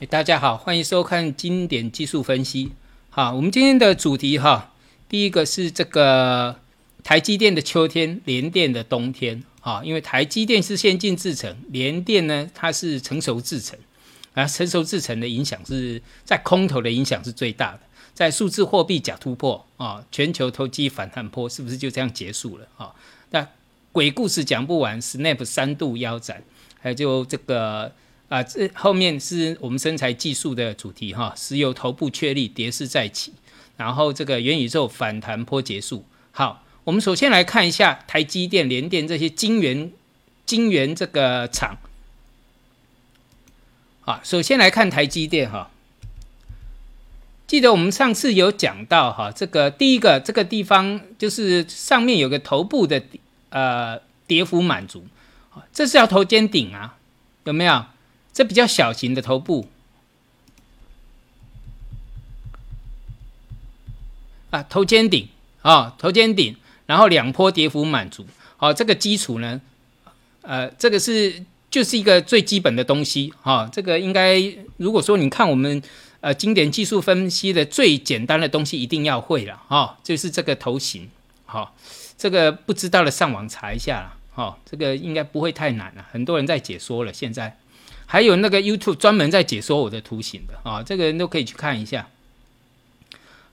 哎，大家好，欢迎收看经典技术分析。好，我们今天的主题哈，第一个是这个台积电的秋天，联电的冬天。啊，因为台积电是先进制程，联电呢它是成熟制程，啊，成熟制程的影响是在空头的影响是最大的，在数字货币假突破啊，全球投机反弹波是不是就这样结束了啊？那鬼故事讲不完，Snap 三度腰斩，还有就这个。啊，这后面是我们身材技术的主题哈，石油头部确立，跌势再起，然后这个元宇宙反弹坡结束。好，我们首先来看一下台积电、联电这些晶圆、晶圆这个厂。啊，首先来看台积电哈，记得我们上次有讲到哈，这个第一个这个地方就是上面有个头部的呃跌幅满足，这是要头肩顶啊，有没有？这比较小型的头部。啊，头肩顶啊，头肩顶，然后两波跌幅满足，好，这个基础呢，呃，这个是就是一个最基本的东西。哈，这个应该如果说你看我们呃经典技术分析的最简单的东西，一定要会了哈，就是这个头型，好，这个不知道的上网查一下了，哈，这个应该不会太难了，很多人在解说了，现在。还有那个 YouTube 专门在解说我的图形的啊，这个人都可以去看一下。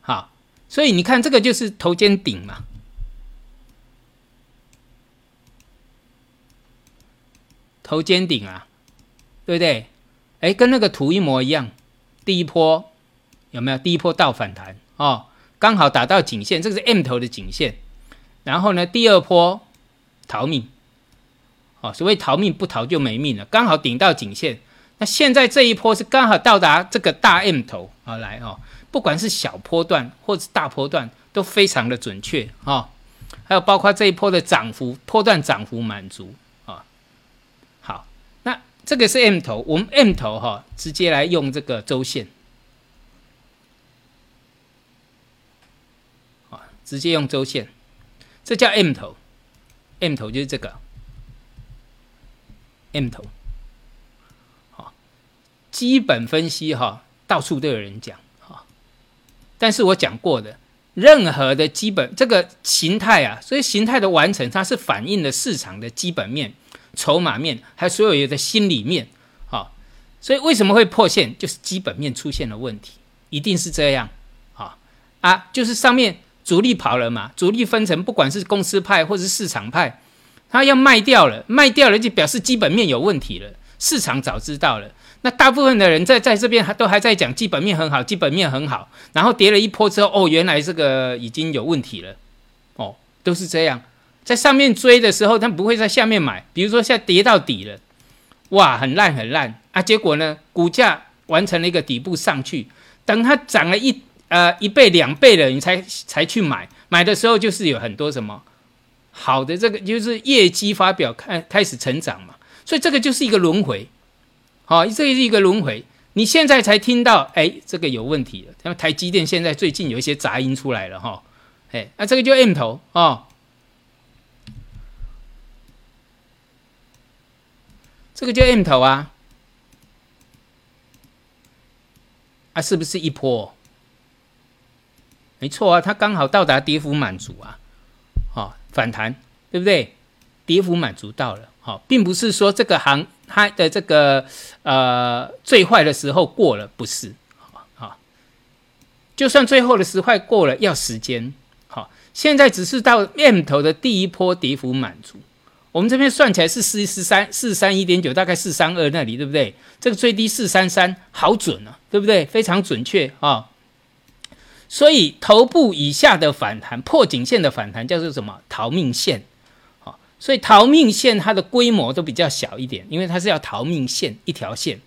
好，所以你看这个就是头肩顶嘛，头肩顶啊，对不对？哎，跟那个图一模一样。第一波有没有？第一波倒反弹哦，刚好打到颈线，这个是 M 头的颈线。然后呢，第二波逃命。哦，所谓逃命不逃就没命了，刚好顶到颈线。那现在这一波是刚好到达这个大 M 头啊，来哦，不管是小波段或者大波段都非常的准确啊。还有包括这一波的涨幅，波段涨幅满足啊。好，那这个是 M 头，我们 M 头哈，直接来用这个周线啊，直接用周线，这叫 M 头，M 头就是这个。M 头，好，基本分析哈，到处都有人讲哈，但是我讲过的，任何的基本这个形态啊，所以形态的完成，它是反映了市场的基本面、筹码面，还有所有的心理面，好，所以为什么会破线，就是基本面出现了问题，一定是这样，啊啊，就是上面主力跑了嘛，主力分成不管是公司派或是市场派。他要卖掉了，卖掉了就表示基本面有问题了。市场早知道了，那大部分的人在在这边还都还在讲基本面很好，基本面很好。然后跌了一波之后，哦，原来这个已经有问题了。哦，都是这样，在上面追的时候，他不会在下面买。比如说现在跌到底了，哇，很烂很烂啊！结果呢，股价完成了一个底部上去，等它涨了一呃一倍两倍了，你才才去买。买的时候就是有很多什么。好的，这个就是业绩发表开开始成长嘛，所以这个就是一个轮回，好，这是一个轮回。你现在才听到，哎，这个有问题了。那么台积电现在最近有一些杂音出来了哈，哎，那这个就 M 头哦，这个叫 M 头啊，啊，是不是一波？没错啊，它刚好到达跌幅满足啊。反弹对不对？跌幅满足到了，好，并不是说这个行它的这个呃最坏的时候过了，不是，好，就算最后的时坏过了，要时间，好，现在只是到 M 头的第一波跌幅满足，我们这边算起来是四四三四三一点九，大概四三二那里，对不对？这个最低四三三，好准啊，对不对？非常准确啊。所以头部以下的反弹破颈线的反弹叫做什么？逃命线，好，所以逃命线它的规模都比较小一点，因为它是要逃命线一条线。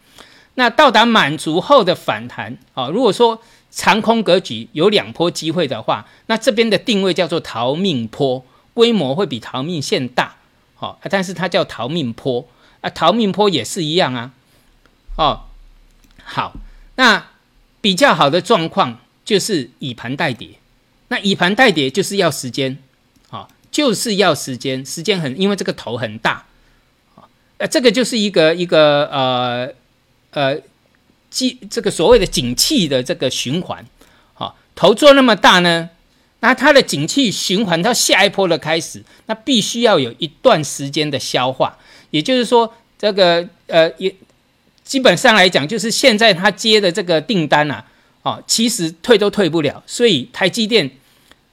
那到达满足后的反弹，啊，如果说长空格局有两波机会的话，那这边的定位叫做逃命坡，规模会比逃命线大，好，但是它叫逃命坡啊，逃命坡也是一样啊，哦，好，那比较好的状况。就是以盘代跌，那以盘代跌就是要时间，啊，就是要时间，时间很，因为这个头很大，啊，这个就是一个一个呃呃基这个所谓的景气的这个循环，好，头做那么大呢，那它的景气循环到下一波的开始，那必须要有一段时间的消化，也就是说，这个呃也基本上来讲，就是现在他接的这个订单啊，哦，其实退都退不了，所以台积电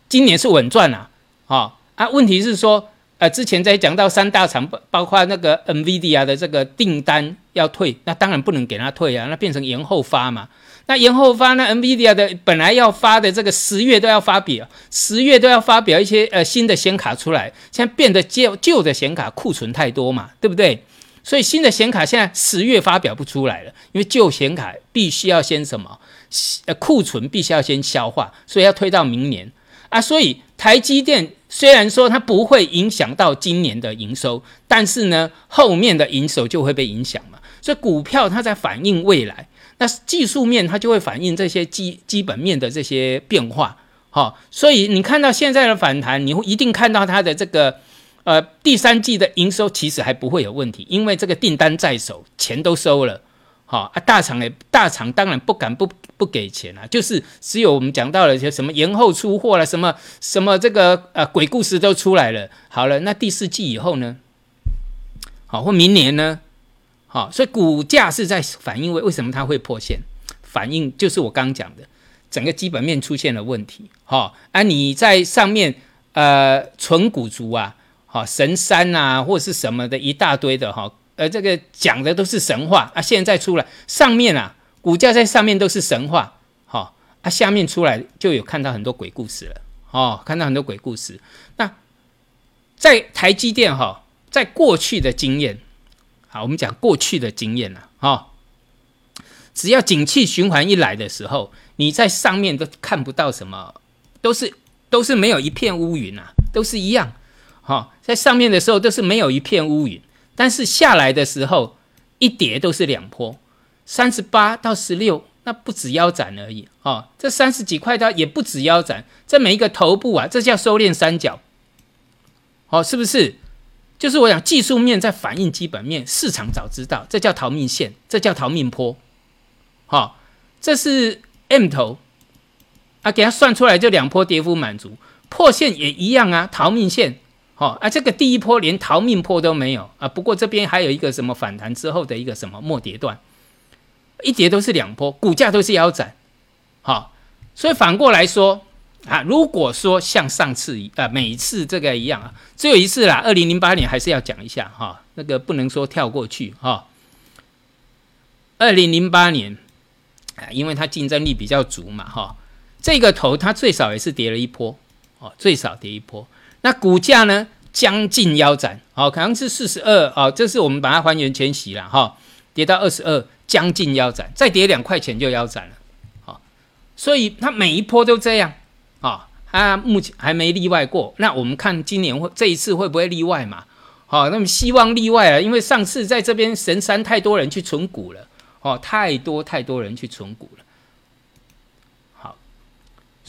今年是稳赚啊，啊啊，问题是说。呃，之前在讲到三大厂，包括那个 NVIDIA 的这个订单要退，那当然不能给他退啊，那变成延后发嘛。那延后发，那 NVIDIA 的本来要发的这个十月都要发表，十月都要发表一些呃新的显卡出来，现在变得旧旧的显卡库存太多嘛，对不对？所以新的显卡现在十月发表不出来了，因为旧显卡必须要先什么，呃库存必须要先消化，所以要推到明年啊。所以台积电。虽然说它不会影响到今年的营收，但是呢，后面的营收就会被影响嘛。所以股票它在反映未来，那技术面它就会反映这些基基本面的这些变化。好，所以你看到现在的反弹，你会一定看到它的这个呃第三季的营收其实还不会有问题，因为这个订单在手，钱都收了。好啊，大厂也大厂当然不敢不不给钱啊，就是只有我们讲到了一些什么延后出货了，什么什么这个呃鬼故事都出来了。好了，那第四季以后呢？好，或明年呢？好，所以股价是在反映为为什么它会破线？反映就是我刚讲的，整个基本面出现了问题。好，啊，你在上面呃纯股族啊，好神山啊，或是什么的一大堆的哈。呃，这个讲的都是神话啊！现在出来上面啊，股价在上面都是神话，好啊，下面出来就有看到很多鬼故事了，哦，看到很多鬼故事。那在台积电哈，在过去的经验，好，我们讲过去的经验了，哈，只要景气循环一来的时候，你在上面都看不到什么，都是都是没有一片乌云啊，都是一样，哈，在上面的时候都是没有一片乌云。但是下来的时候，一跌都是两波，三十八到十六，那不止腰斩而已哦。这三十几块的也不止腰斩，这每一个头部啊，这叫收敛三角，哦，是不是？就是我讲技术面在反映基本面，市场早知道，这叫逃命线，这叫逃命坡，好，这是 M 头啊，给它算出来就两波跌幅满足，破线也一样啊，逃命线。好啊，这个第一波连逃命坡都没有啊。不过这边还有一个什么反弹之后的一个什么末跌段，一跌都是两波，股价都是腰斩。好，所以反过来说啊，如果说像上次一啊每次这个一样啊，只有一次啦，二零零八年还是要讲一下哈，那个不能说跳过去哈。二零零八年啊，因为它竞争力比较足嘛哈，这个头它最少也是跌了一波哦，最少跌一波。那股价呢，将近腰斩，好，可能是四十二，哦，这是我们把它还原全息了，哈，跌到二十二，将近腰斩，再跌两块钱就腰斩了，好，所以它每一波都这样，啊，它目前还没例外过，那我们看今年会这一次会不会例外嘛？好，那么希望例外啊，因为上次在这边神山太多人去存股了，哦，太多太多人去存股了。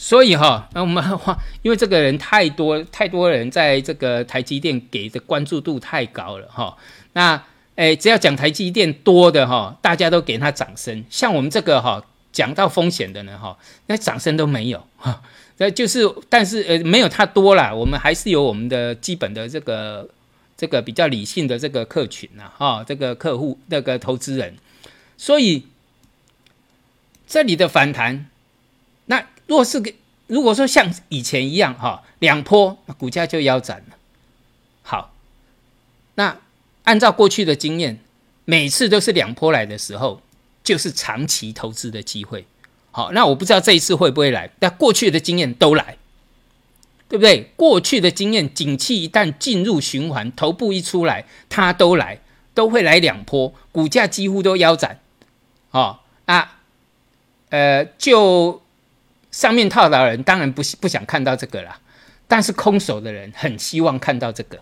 所以哈，那我们话，因为这个人太多，太多人在这个台积电给的关注度太高了哈。那诶，只要讲台积电多的哈，大家都给他掌声。像我们这个哈，讲到风险的呢哈，那掌声都没有哈。那就是，但是呃，没有他多了，我们还是有我们的基本的这个这个比较理性的这个客群呐哈，这个客户那个投资人。所以这里的反弹。若是个如果说像以前一样哈，两波股价就腰斩了。好，那按照过去的经验，每次都是两波来的时候，就是长期投资的机会。好，那我不知道这一次会不会来，但过去的经验都来，对不对？过去的经验，景气一旦进入循环，头部一出来，它都来，都会来两波，股价几乎都腰斩。哦啊，呃，就。上面套牢的人当然不不想看到这个啦，但是空手的人很希望看到这个，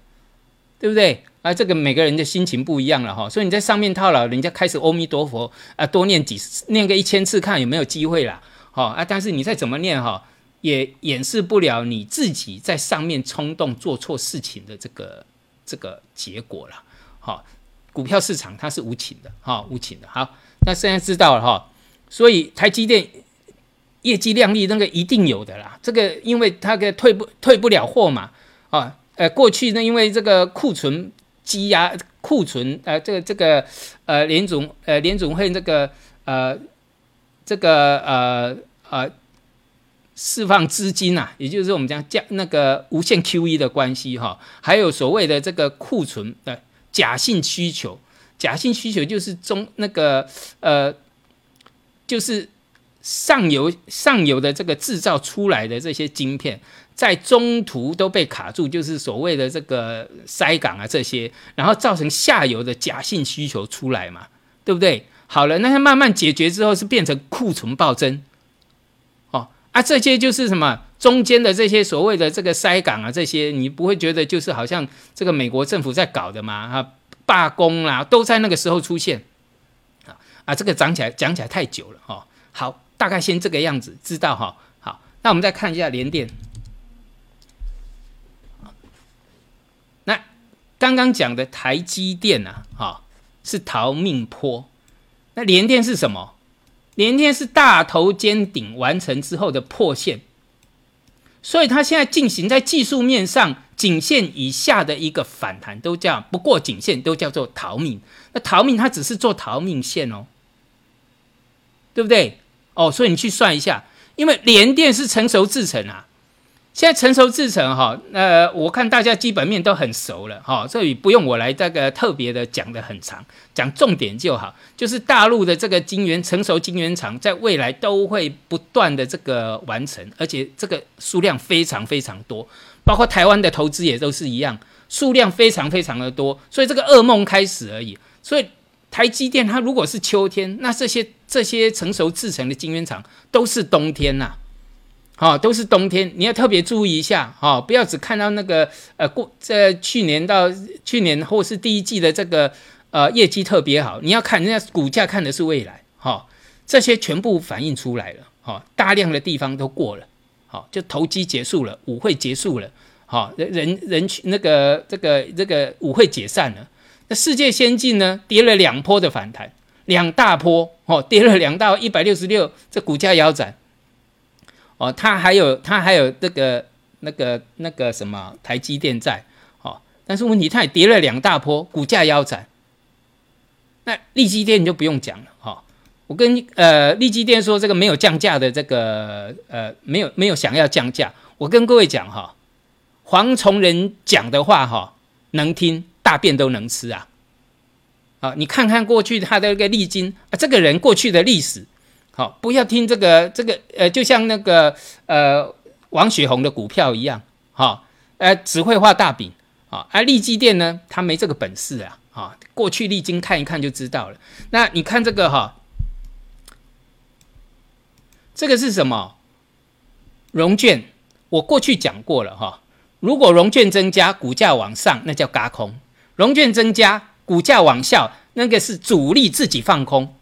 对不对？啊，这个每个人的心情不一样了哈。所以你在上面套牢，人家开始阿弥陀佛啊，多念几念个一千次，看有没有机会啦。好啊，但是你再怎么念哈，也掩饰不了你自己在上面冲动做错事情的这个这个结果了。好，股票市场它是无情的哈，无情的。好，那现在知道了哈。所以台积电业绩亮丽，那个一定有的啦。这个因为它个退不退不了货嘛，啊，呃，过去呢，因为这个库存积压，库存呃，这个这个呃，联总呃联总会那个呃这个呃呃。释放资金呐，也就是我们讲加那个无限 QE 的关系哈，还有所谓的这个库存的假性需求，假性需求就是中那个呃，就是上游上游的这个制造出来的这些晶片，在中途都被卡住，就是所谓的这个塞港啊这些，然后造成下游的假性需求出来嘛，对不对？好了，那它慢慢解决之后，是变成库存暴增。哦啊，这些就是什么中间的这些所谓的这个塞港啊，这些你不会觉得就是好像这个美国政府在搞的吗？啊，罢工啦，都在那个时候出现啊啊，这个讲起来讲起来太久了哈。好，大概先这个样子，知道哈。好，那我们再看一下联电。那刚刚讲的台积电啊，哈，是逃命坡。那联电是什么？连电是大头尖顶完成之后的破线，所以它现在进行在技术面上颈线以下的一个反弹，都叫不过颈线，都叫做逃命。那逃命它只是做逃命线哦，对不对？哦，所以你去算一下，因为连电是成熟制成啊。现在成熟制成哈，呃，我看大家基本面都很熟了哈，这里不用我来这个特别的讲的很长，讲重点就好。就是大陆的这个晶圆成熟晶圆厂，在未来都会不断的这个完成，而且这个数量非常非常多，包括台湾的投资也都是一样，数量非常非常的多，所以这个噩梦开始而已。所以台积电它如果是秋天，那这些这些成熟制成的晶圆厂都是冬天呐。好，都是冬天，你要特别注意一下，哈，不要只看到那个呃过在去年到去年或是第一季的这个呃业绩特别好，你要看人家股价看的是未来，哈，这些全部反映出来了，哈，大量的地方都过了，好，就投机结束了，舞会结束了，好，人人人群那个这个这个舞会解散了，那世界先进呢跌了两波的反弹，两大波，哦，跌了两到一百六十六，这股价腰斩。哦，它还有它还有这个那个那个什么台积电在，哦，但是问题它也跌了两大波，股价腰斩。那利基电就不用讲了，哈，我跟呃利基电说这个没有降价的这个呃没有没有想要降价，我跟各位讲哈，黄崇仁讲的话哈能听，大便都能吃啊，啊，你看看过去他的一个历经啊，这个人过去的历史。好，不要听这个这个，呃，就像那个呃王雪红的股票一样，哈，呃，只会画大饼，啊，而利基店呢，他没这个本事啊，啊，过去历经看一看就知道了。那你看这个哈，这个是什么？融券，我过去讲过了哈，如果融券增加，股价往上，那叫嘎空；融券增加，股价往下，那个是主力自己放空。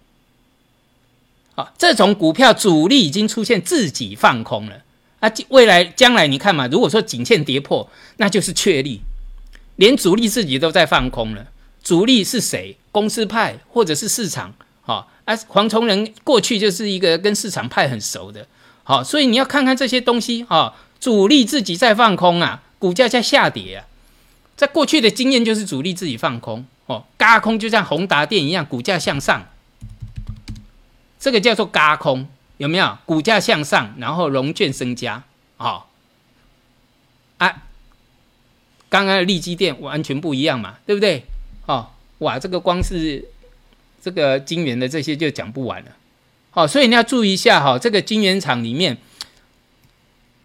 啊，这种股票主力已经出现自己放空了啊！未来将来你看嘛，如果说颈线跌破，那就是确立，连主力自己都在放空了。主力是谁？公司派或者是市场？好啊，黄崇仁过去就是一个跟市场派很熟的，好，所以你要看看这些东西啊，主力自己在放空啊，股价在下跌啊，在过去的经验就是主力自己放空哦，嘎空就像宏达电一样，股价向上。这个叫做嘎空，有没有？股价向上，然后融券增加，好啊。刚刚的利基电完全不一样嘛，对不对？哦，哇，这个光是这个晶圆的这些就讲不完了。好，所以你要注意一下哈，这个晶圆厂里面，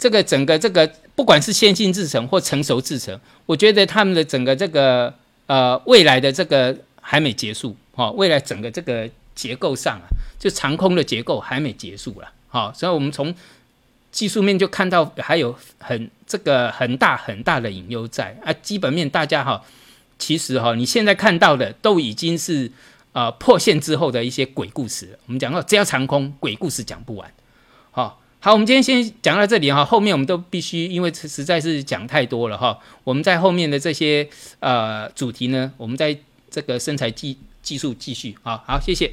这个整个这个不管是先进制程或成熟制程，我觉得他们的整个这个呃未来的这个还没结束，哈，未来整个这个。结构上啊，就长空的结构还没结束了，好，所以我们从技术面就看到还有很这个很大很大的隐忧在啊。基本面大家哈，其实哈，你现在看到的都已经是呃破线之后的一些鬼故事。我们讲到只要长空，鬼故事讲不完。好，好，我们今天先讲到这里哈，后面我们都必须因为实在是讲太多了哈。我们在后面的这些呃主题呢，我们在这个身材技技术继续啊，好，谢谢。